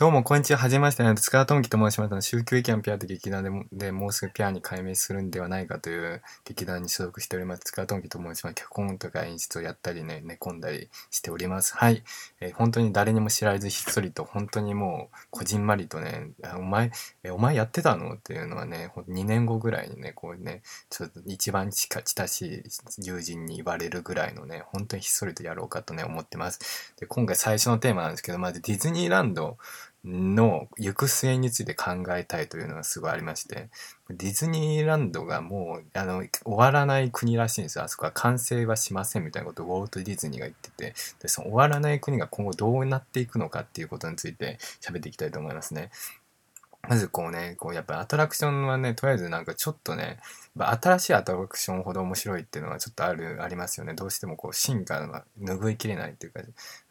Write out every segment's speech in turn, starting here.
どうも、こんにちは。はじめまして。塚田智樹と申します。宗教意見ピアという劇団でもでもうすぐピアに改名するんではないかという劇団に所属しております。塚田智樹と申します。脚本とか演出をやったりね、寝込んだりしております。はい。えー、本当に誰にも知られずひっそりと、本当にもう、こじんまりとね、お前、えお前やってたのっていうのはね、2年後ぐらいにね、こうね、ちょっと一番近しい友人に言われるぐらいのね、本当にひっそりとやろうかとね、思ってます。で、今回最初のテーマなんですけど、まずディズニーランドの行く末について考えたいというのがすごいありまして、ディズニーランドがもう、あの、終わらない国らしいんですよ。あそこは完成はしませんみたいなことをウォルト・ディズニーが言ってて、で、その終わらない国が今後どうなっていくのかっていうことについて喋っていきたいと思いますね。まずこうね、こうやっぱアトラクションはね、とりあえずなんかちょっとね、新しいアトラクションほど面白いっていうのはちょっとある、ありますよね。どうしてもこう進化が拭いきれないっていうか、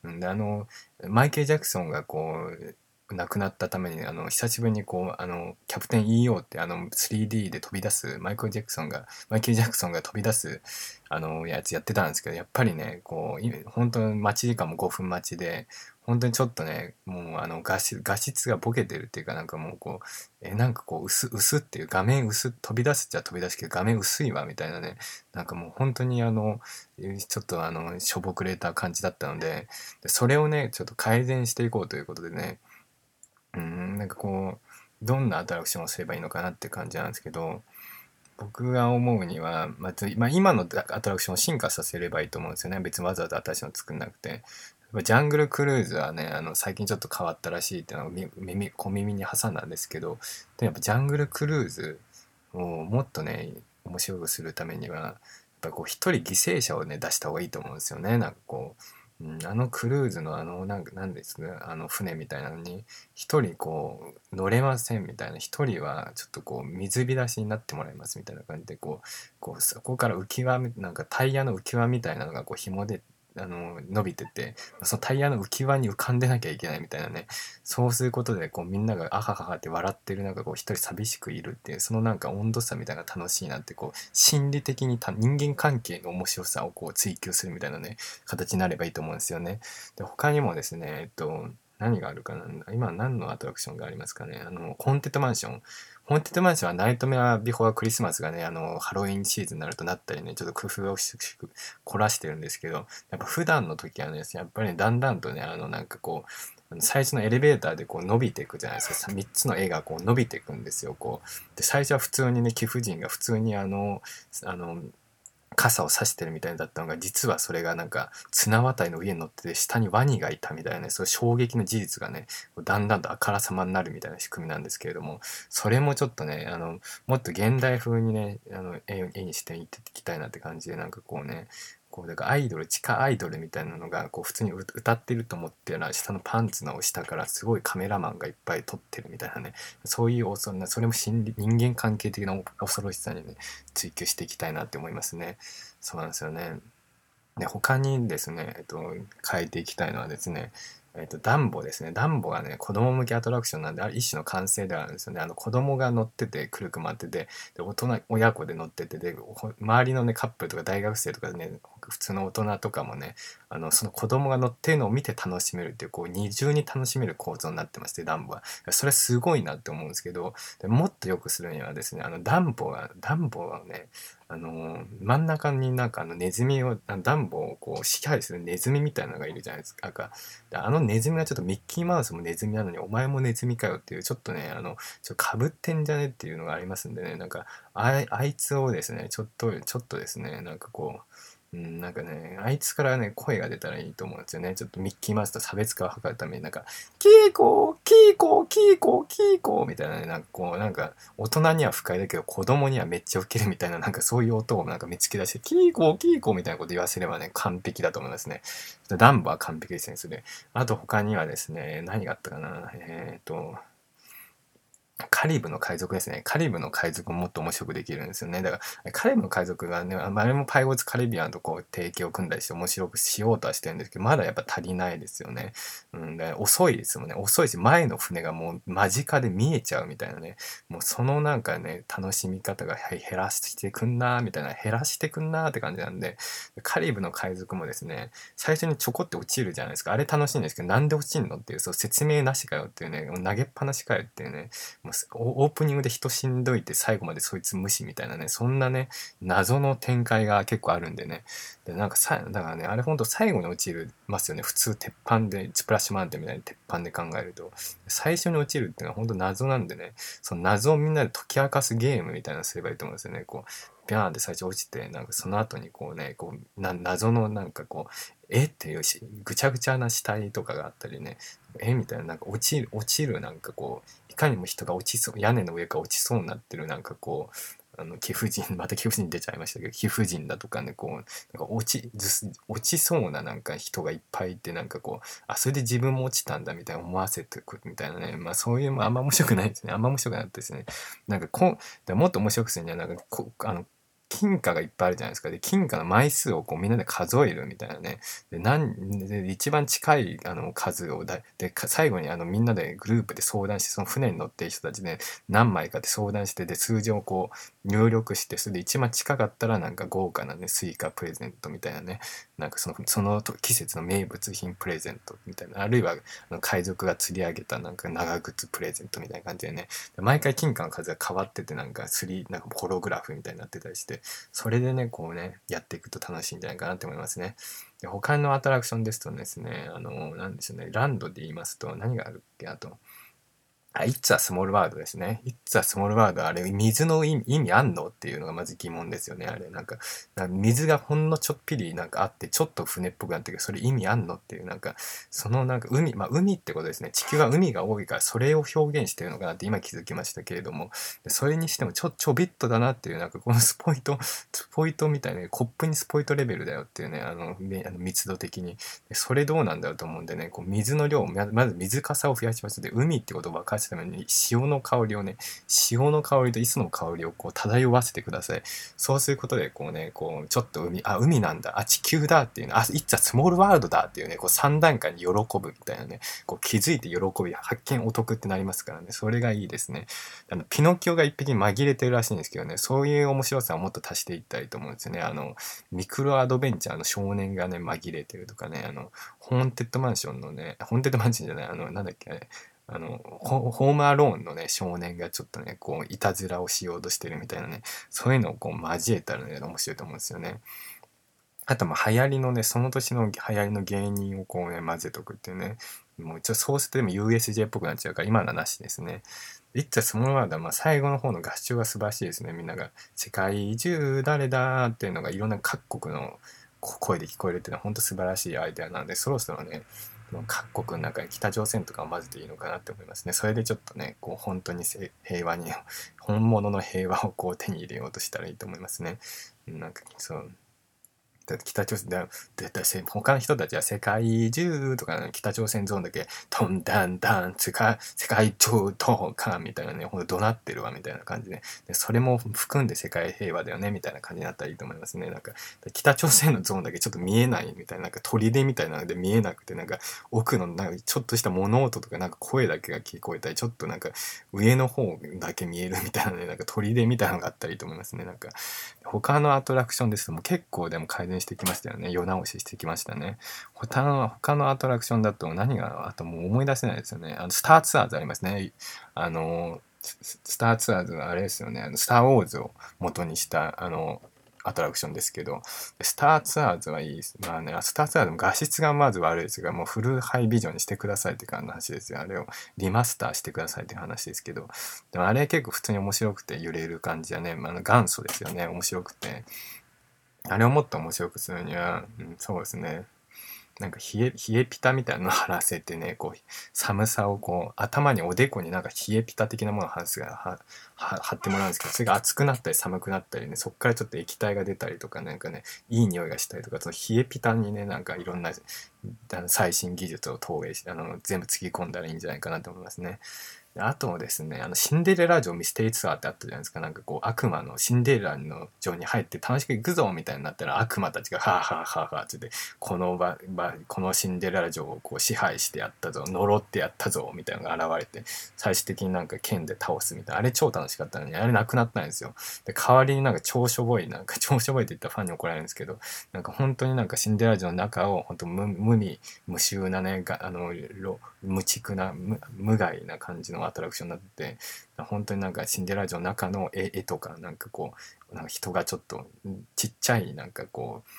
うんで、あの、マイケル・ジャクソンがこう、亡くなったために、あの、久しぶりにこう、あの、キャプテン EO ってあの、3D で飛び出す、マイクル・ジャクソンが、マイケル・ジャクソンが飛び出す、あの、やつやってたんですけど、やっぱりね、こう、本当に待ち時間も5分待ちで、本当にちょっとね、もうあの画質、画質がボケてるっていうかなんかもうこう、え、なんかこう薄、薄っていう画面薄、飛び出すっちゃ飛び出すけど画面薄いわみたいなね、なんかもう本当にあの、ちょっとあの、しょぼくれた感じだったので、それをね、ちょっと改善していこうということでね、うん、なんかこう、どんなアトラクションをすればいいのかなって感じなんですけど、僕が思うには、まあ、まあ、今のアトラクションを進化させればいいと思うんですよね。別にわざわざ新しいの作んなくて。ジャングルクルーズはね、あの、最近ちょっと変わったらしいっていうのを耳、小耳に挟んだんですけど、でやっぱジャングルクルーズをもっとね、面白くするためには、やっぱこう一人犠牲者をね、出した方がいいと思うんですよね。なんかこう、うん、あのクルーズのあのなんなんですかあの船みたいなのに一人こう乗れませんみたいな一人はちょっとこう水浸しになってもらいますみたいな感じでこうこうそこから浮き輪なんかタイヤの浮き輪みたいなのがこう紐であの、伸びてて、そのタイヤの浮き輪に浮かんでなきゃいけないみたいなね、そうすることで、こう、みんながあはははって笑ってる中、こう、一人寂しくいるっていう、そのなんか温度差みたいな楽しいなって、こう、心理的に人間関係の面白さをこう、追求するみたいなね、形になればいいと思うんですよね。で、他にもですね、えっと、何があるかな今何のアトラクションがありますかねあの、ホーンテッドマンション。ホーンテッドマンションはナイトメアビフォークリスマスがね、あの、ハロウィンシーズンになるとなったりね、ちょっと工夫をし凝らしてるんですけど、やっぱ普段の時はね、やっぱり、ね、だんだんとね、あの、なんかこう、最初のエレベーターでこう伸びていくじゃないですか。3つの絵がこう伸びていくんですよ。こう。で、最初は普通にね、貴婦人が普通にあの、あの、傘を差してるみたいだったのが実はそれがなんか綱渡りの上に乗ってて下にワニがいたみたいなねそういう衝撃の事実がねだんだんとあからさまになるみたいな仕組みなんですけれどもそれもちょっとねあのもっと現代風にねあの絵にしていきたいなって感じでなんかこうねこうだからアイドル地下アイドルみたいなのがこう普通に歌ってると思ってるら下のパンツの下からすごいカメラマンがいっぱい撮ってるみたいなねそういうそそれも心理人間関係的な恐ろしさにね追求していきたいなって思いますねそうなんですよねで他にですね、えっと、変えていきたいのはですねえっ、と、ダンボですね。ダンボがね、子供向けアトラクションなんで、あれ一種の完成ではあるんですよね。あの、子供が乗ってて、くるくまってて、で、大人、親子で乗ってて、で、周りのね、カップルとか大学生とかね、普通の大人とかもね、あの、その子供が乗ってるのを見て楽しめるっていう、こう、二重に楽しめる構造になってまして、ダンボは。それはすごいなって思うんですけど、でもっと良くするにはですね、あの、ダンボが、ダンボはね、あの真ん中になんかあのネズミをダンボをこう支配するネズミみたいなのがいるじゃないですかあのネズミがちょっとミッキーマウスもネズミなのにお前もネズミかよっていうちょっとねあのちょかぶってんじゃねっていうのがありますんでねなんかあいつをですねちょっとちょっとですねなんかこううん、なんかね、あいつからね、声が出たらいいと思うんですよね。ちょっとミッキーマウスと差別化を図るために、なんか、キーコー、キーコー、キーコー、キーコーみたいなね、なんかこう、なんか、大人には不快だけど、子供にはめっちゃウケるみたいな、なんかそういう音をなんか見つけ出して、キーコー、キーコーみたいなこと言わせればね、完璧だと思いますね。ダンボは完璧ですね、それ。あと他にはですね、何があったかな、えっ、と、カリブの海賊ですね。カリブの海賊ももっと面白くできるんですよね。だから、カリブの海賊がね、あれもパイオツカリビアンとこう提携を組んだりして面白くしようとはしてるんですけど、まだやっぱ足りないですよね。うん、で遅いですもんね。遅いし、前の船がもう間近で見えちゃうみたいなね。もうそのなんかね、楽しみ方が減らしてくんなーみたいな、減らしてくんなーって感じなんで、カリブの海賊もですね、最初にちょこって落ちるじゃないですか。あれ楽しいんですけど、なんで落ちんのっていう、そう説明なしかよっていうね、投げっぱなしかよっていうね、オープニングで人しんどいて最後までそいつ無視みたいなね、そんなね、謎の展開が結構あるんでね。で、なんかさ、だからね、あれほんと最後に落ちるますよね。普通鉄板で、スプラッシュマウンテンみたいに鉄板で考えると。最初に落ちるっていうのはほんと謎なんでね、その謎をみんなで解き明かすゲームみたいなのすればいいと思うんですよね。こう、ビャーンって最初落ちて、なんかその後にこうね、こう、な謎のなんかこう、え？っていうし、ぐちゃぐちゃな死体とかがあったりね、え？みたいな、なんか落ちる、落ちるなんかこう、いかにも人が落ちそう、屋根の上から落ちそうになってるなんかこう、あの貴婦人また貴婦人出ちゃいましたけど貴婦人だとかねこうなんか落ち落ちそうななんか人がいっぱいいてなんかこうあそれで自分も落ちたんだみたいな思わせてくみたいなねまあそういうあんま面白くないですね。あんま面白くなかったですね。なんかこうもっと面白くするにはなんかこあの金貨がいっぱいあるじゃないですか。で、金貨の枚数をこうみんなで数えるみたいなね。で、何、で一番近いあの数をだ、で、最後にあのみんなでグループで相談して、その船に乗っている人たちで何枚かで相談して、で、数字をこう入力して、それで一番近かったらなんか豪華なね、スイカプレゼントみたいなね。なんかその、その季節の名物品プレゼントみたいな。あるいは、あの海賊が釣り上げたなんか長靴プレゼントみたいな感じでね。毎回金貨の数が変わってて、なんかスリなんかホログラフみたいになってたりして、それでね、こうね、やっていくと楽しいんじゃないかなって思いますね。で他のアトラクションですとですね、あの、なんでしょうね、ランドで言いますと、何があるっけあと、あ、It's a Small World ですね。It's a Small World あれ、水の意味あんのっていうのがまず疑問ですよね。あれ、なんか、んか水がほんのちょっぴりなんかあって、ちょっと船っぽくなってるけど、それ意味あんのっていう、なんか、そのなんか海、まあ海ってことですね。地球は海が多いから、それを表現してるのかなって今気づきましたけれども、それにしてもちょ、ちょびっとだなっていう、なんかこのスポイト、スポイトみたいな、コップにスポイトレベルだよっていうね、あの、あの密度的に。それどうなんだろうと思うんでね、こう水の量、まず水かさを増やしますで、海ってことを分かつために塩の香りをね、塩の香りと磯の香りをこう漂わせてください。そうすることで、こうね、こう、ちょっと海、あ、海なんだ、あ、地球だっていうの、あ、いっちゃスモールワールドだっていうね、こう3段階に喜ぶみたいなね、こう気づいて喜び、発見お得ってなりますからね、それがいいですね。あの、ピノキオが一匹紛れてるらしいんですけどね、そういう面白さをもっと足していったりと思うんですよね。あの、ミクロアドベンチャーの少年がね、紛れてるとかね、あの、ホーンテッドマンションのね、ホーンテッドマンションじゃない、あの、なんだっけ、あれ、あのホームアローンのね少年がちょっとねこういたずらをしようとしてるみたいなねそういうのをこう交えたらね面白いと思うんですよね。あとまあ流行りのねその年の流行りの芸人をこうね混ぜとくっていうねもうちょっとそうするとでも USJ っぽくなっちゃうから今のはなしですね。いっちゃそのままだまあ最後の方の合唱が素晴らしいですねみんなが「世界中誰だ」っていうのがいろんな各国の声で聞こえるっていうのは本当素晴らしいアイデアなんでそろそろね各国の中に北朝鮮とかを混ぜていいのかなって思いますね。それでちょっとね、こう本当に平和に、本物の平和をこう手に入れようとしたらいいと思いますね。なんかそう、北朝鮮だ、絶対他の人たちは世界中とか、ね、北朝鮮ゾーンだけ、トンダンダン、世界、世界中とか、みたいなね、ほんと怒鳴ってるわ、みたいな感じで、でそれも含んで世界平和だよね、みたいな感じになったらいいと思いますね。なんか、北朝鮮のゾーンだけちょっと見えないみたいな、なんか砦みたいなので見えなくて、なんか奥のなんかちょっとした物音とか、なんか声だけが聞こえたり、ちょっとなんか上の方だけ見えるみたいなね、なんか砦みたいなのがあったらいいと思いますね。なんか、他のアトラクションですとも結構でも改善してきましたよね。世直ししてきましたね。他の、他のアトラクションだと何が、あともう思い出せないですよね。あの、スターツアーズありますね。あの、スターツアーズはあれですよね。あの、スター・ウォーズを元にした、あの、アトラクションですけど、スターツアーズはいいです。まあね、スターツアーズも画質がまず悪いですが、もうフルハイビジョンにしてくださいっていう話ですよ。あれをリマスターしてくださいっていう話ですけど、でもあれ結構普通に面白くて揺れる感じはね、まあ、元祖ですよね。面白くて。あれをもっと面白くするには、うん、そうですね。なんか冷え、冷えピタみたいなのを貼らせてね、こう、寒さをこう、頭におでこになんか冷えピタ的なものを貼らせ貼ってもらうんですけどそれが熱くなったり寒くなったりねそっからちょっと液体が出たりとかなんかねいい匂いがしたりとかその冷えピタにねなんかいろんな最新技術を投影してあの全部つぎ込んだらいいんじゃないかなと思いますね。あとですね、あの、シンデレラ城ミステリーツアーってあったじゃないですか。なんかこう、悪魔のシンデレラの城に入って楽しく行くぞみたいになったら悪魔たちが、はあはあはあはあって、この場、場、このシンデレラ城をこう支配してやったぞ、呪ってやったぞ、みたいなのが現れて、最終的になんか剣で倒すみたいな。あれ超楽ししかったのに、あれなくなったんですよ。で、代わりになんか超しょぼい、なんか超しょぼいって言ったらファンに怒られるんですけど、なんか本当になんかシンデレラ城の中を本当無無味無臭なね、あの、無畜な無、無害な感じのアトラクションになって、本当になんかシンデレラ城の中の絵絵とかなんかこうなんか人がちょっとちっちゃいなんかこう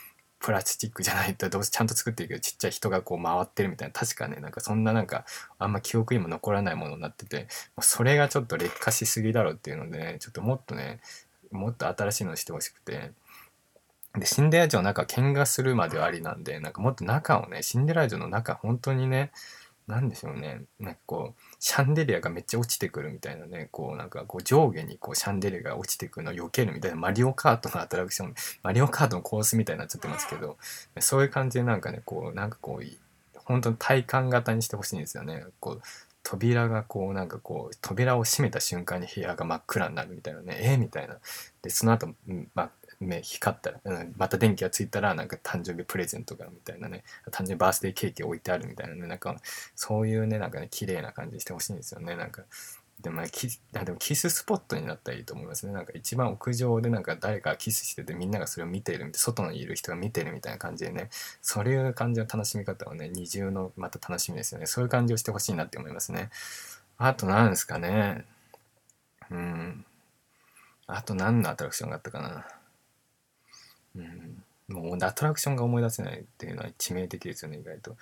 プラスチックじゃないとどうせちゃんと作ってるけどちっちゃい人がこう回ってるみたいな。確かねなんかそんななんかあんま記憶にも残らないものになってて。それがちょっと劣化しすぎだろうっていうので、ね、ちょっともっとねもっと新しいのにしてほしくて。でシンデレラ城の中見学するまではありなんでなんかもっと中をねシンデレラ城の中本当にねなんでしょうね。なんかこうシャンデリアがめっちゃ落ちてくるみたいなね。こうなんかこう上下にこうシャンデリアが落ちてくるのを避けるみたいな。マリオカートのアトラクション。マリオカートのコースみたいになっちゃってますけど。そういう感じでなんかねこうなんかこう本当に体感型にしてほしいんですよね。こう扉がこうなんかこう扉を閉めた瞬間に部屋が真っ暗になるみたいなね。えー、みたいな。でその後、まあ、目光ったら、うん、また電気がついたらなんか誕生日プレゼントがみたいなね誕生日バースデーケーキ置いてあるみたいなねなんかそういうねなんかね綺麗な感じしてほしいんですよね。なんかでもキでもキススポットになったらいいと思いますね。なんか一番屋上でなんか誰かキスしててみんながそれを見てるみたい外にいる人が見てるみたいな感じでねそういう感じの楽しみ方をね二重のまた楽しみですよね。そういう感じをしてほしいなって思いますね。あと何ですかね。うん。あと何のアトラクションがあったかな、もうアトラクションが思い出せないっていうのは致命的ですよね意外と。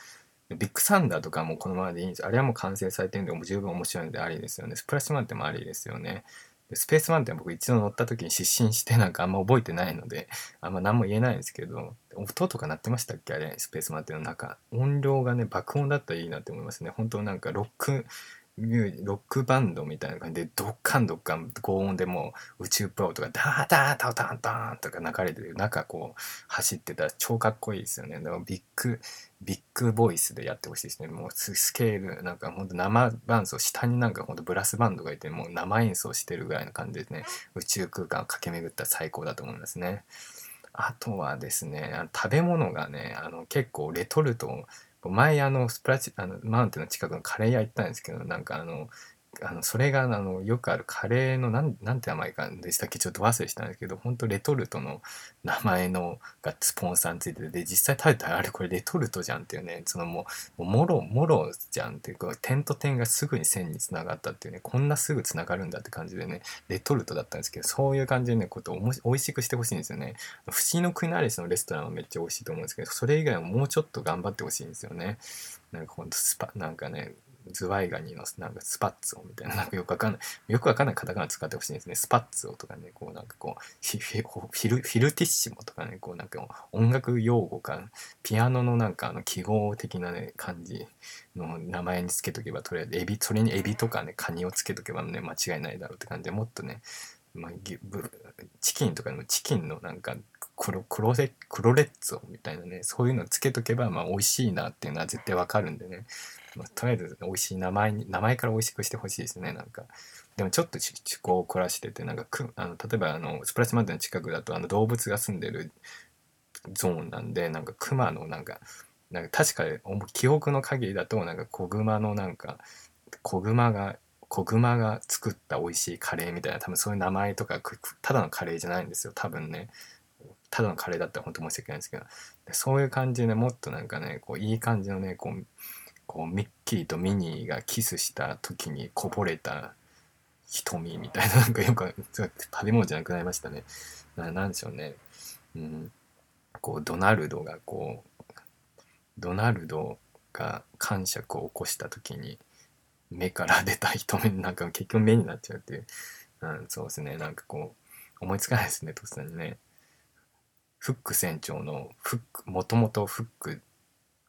ビッグサンダーとかもこのままでいいんですあれはもう完成されてるんでもう十分面白いのでありですよね。スプラッシュマウンテンもありですよね。スペースマウンテン僕一度乗った時に失神してなんかあんま覚えてないのであんま何も言えないんですけど音とか鳴ってましたっけあれスペースマウンテンの中音量がね爆音だったらいいなって思いますね本当なんかロックミューロックバンドみたいな感じでドッカンドッカン高音でもう宇宙プロとかダーダータタンタンとか流れてる中こう走ってたら超かっこいいですよね。だからビッグビッグボイスでやってほしいですね。もうスケールなんかほんと生伴奏下になんかほんとブラスバンドがいてもう生演奏してるぐらいの感じですね宇宙空間を駆け巡ったら最高だと思いますね。あとはですね食べ物がねあの結構レトルト前あのスプラチあのマウンテンの近くのカレー屋行ったんですけどなんかあのあのそれがあのよくあるカレーのなんなんて名前かでしたっけ？ちょっと忘れしたんですけど本当レトルトの名前のがスポンサーについてで実際食べたらあれこれレトルトじゃんっていうねそのもうもろもろじゃんっていうか点と点がすぐに線につながったっていうねこんなすぐつながるんだって感じでねレトルトだったんですけどそういう感じでねことを美味しくしてほしいんですよね。不思議の国のアリスのレストランはめっちゃ美味しいと思うんですけどそれ以外はもうちょっと頑張ってほしいんですよね。なんかほんとスパなんかねズワイガニのなんかスパッツォみたいな、なんかよくわかんない、よくわかんないカタカナ使ってほしいですね。スパッツォとかね、こうなんかこう、フィフル、フィルティッシモとかね、こうなんか音楽用語か、ピアノのなんかあの記号的なね、感じの名前につけとけば、とりあえずエビ、それにエビとかね、カニをつけとけばね、間違いないだろうって感じでもっとね、まあ、チキンとかのチキンのなんか黒黒レ黒レッツォみたいなねそういうのつけとけばまあ美味しいなっていうのは絶対わかるんでね。まあ、とりあえず美味しい名前に名前から美味しくしてほしいですねなんか。でもちょっと趣向を凝らしててなんかくあの例えばあのスプラッシュマウンテンの近くだとあの動物が住んでるゾーンなんでなんかクマのなんかなんか確か記憶の限りだとなんか子グマのなんか子グマが子グマが作った美味しいカレーみたいな多分そういう名前とかただのカレーじゃないんですよ多分ね。ただのカレーだったら本当申し訳ないんですけど。そういう感じでもっとなんかねこういい感じのねこうこうミッキーとミニーがキスした時にこぼれた瞳みたいななんかよく食べ物じゃなくなりましたね。ななんでしょうね。うん、こうドナルドがこうドナルドが感触を起こした時に目から出た瞳なんか結局目になっちゃうっていう、うん、そうですねなんかこう思いつかないですね突然ね。フック船長のフックもともとフック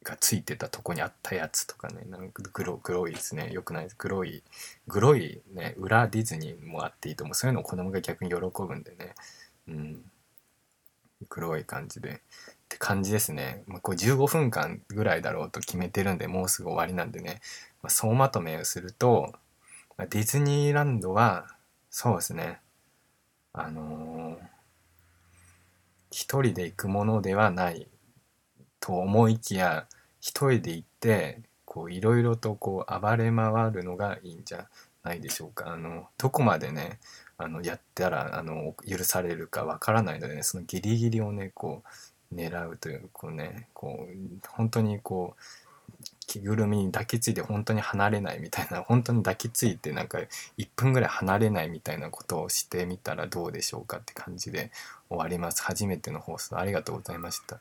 がついてたとこにあったやつとかねなんか黒黒いですね。よくないです。黒い黒いね裏ディズニーもあっていいと思う。そういうのを子供が逆に喜ぶんでね。うん。黒い感じで。って感じですね、まあ、こう15分間ぐらいだろうと決めてるんでもうすぐ終わりなんでね、まあ、総まとめをすると、まあ、ディズニーランドはそうですね。あのー、一人で行くものではないと思いきや一人で行ってこういろいろとこう暴れ回るのがいいんじゃないでしょうか。あのどこまでねあのやったらあの許されるかわからないので、ね、そのギリギリをねこう狙うというこうねこう本当にこう着ぐるみに抱きついて本当に離れないみたいな本当に抱きついてなんか1分ぐらい離れないみたいなことをしてみたらどうでしょうかって感じで終わります初めての放送ありがとうございました